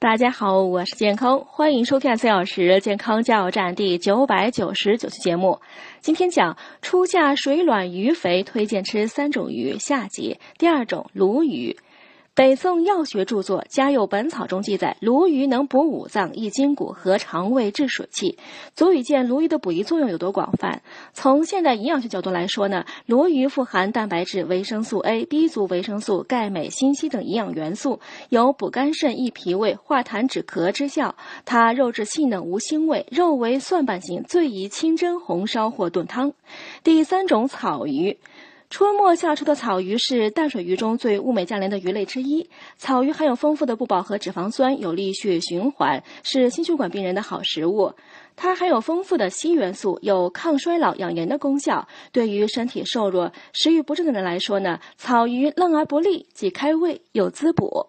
大家好，我是健康，欢迎收看四小时健康加油站第九百九十九期节目。今天讲初夏水暖鱼肥，推荐吃三种鱼。夏季第二种鲈鱼。北宋药学著作《家有本草》中记载，鲈鱼能补五脏、益筋骨和肠胃、治水气，足以见鲈鱼的补益作用有多广泛。从现代营养学角度来说呢，鲈鱼富含蛋白质、维生素 A、B 族维生素、钙、镁、锌、硒等营养元素，有补肝肾、益脾胃、化痰止咳之效。它肉质细嫩，无腥味，肉为蒜瓣形，最宜清蒸、红烧或炖汤。第三种草鱼。春末夏初的草鱼是淡水鱼中最物美价廉的鱼类之一。草鱼含有丰富的不饱和脂肪酸，有利血液循环，是心血管病人的好食物。它含有丰富的硒元素，有抗衰老、养颜的功效。对于身体瘦弱、食欲不振的人来说呢，草鱼嫩而不腻，既开胃又滋补。